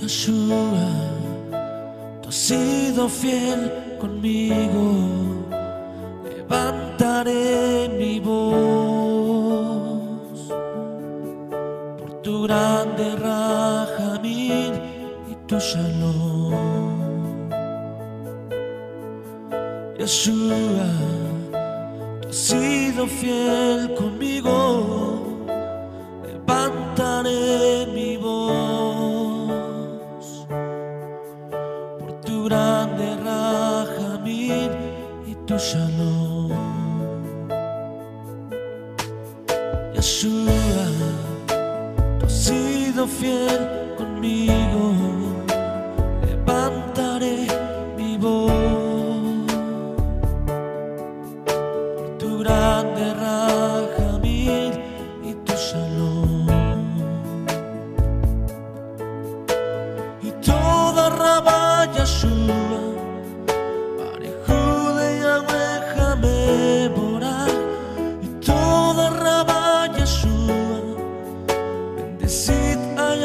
Yeshua, tú has sido fiel conmigo, levantaré mi voz por tu grande rajamín y tu shalom. Yeshua, tú has sido fiel conmigo, levantaré mi tu grande Rahamid y tu Shalom. Yeshua, tú has sido fiel conmigo, levantaré mi voz. Por tu grande Rahamid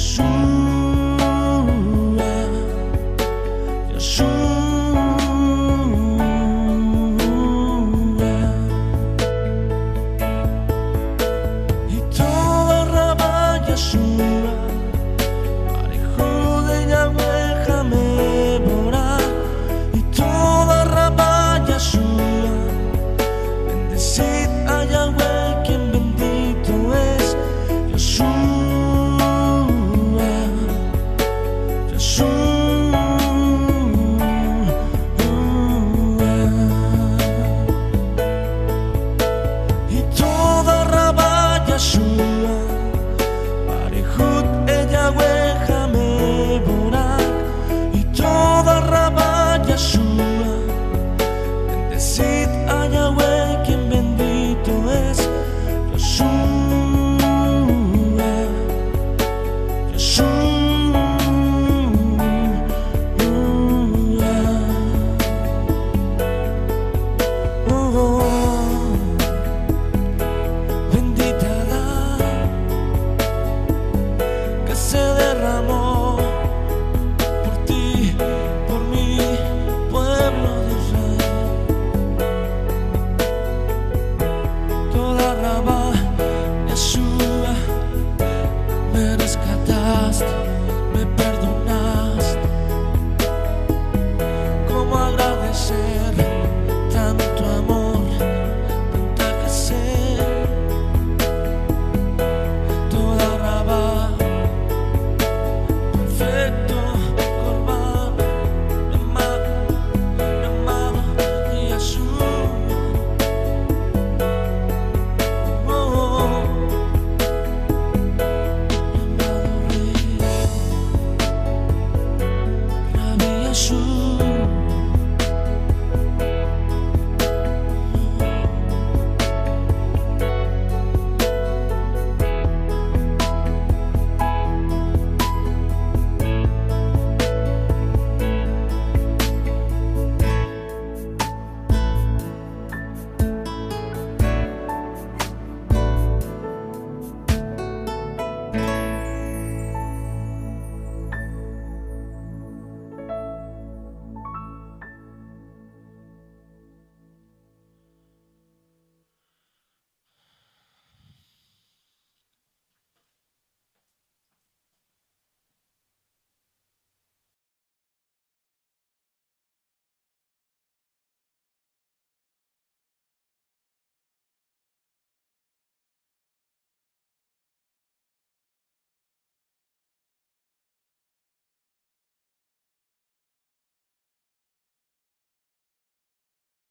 ajuda. allá.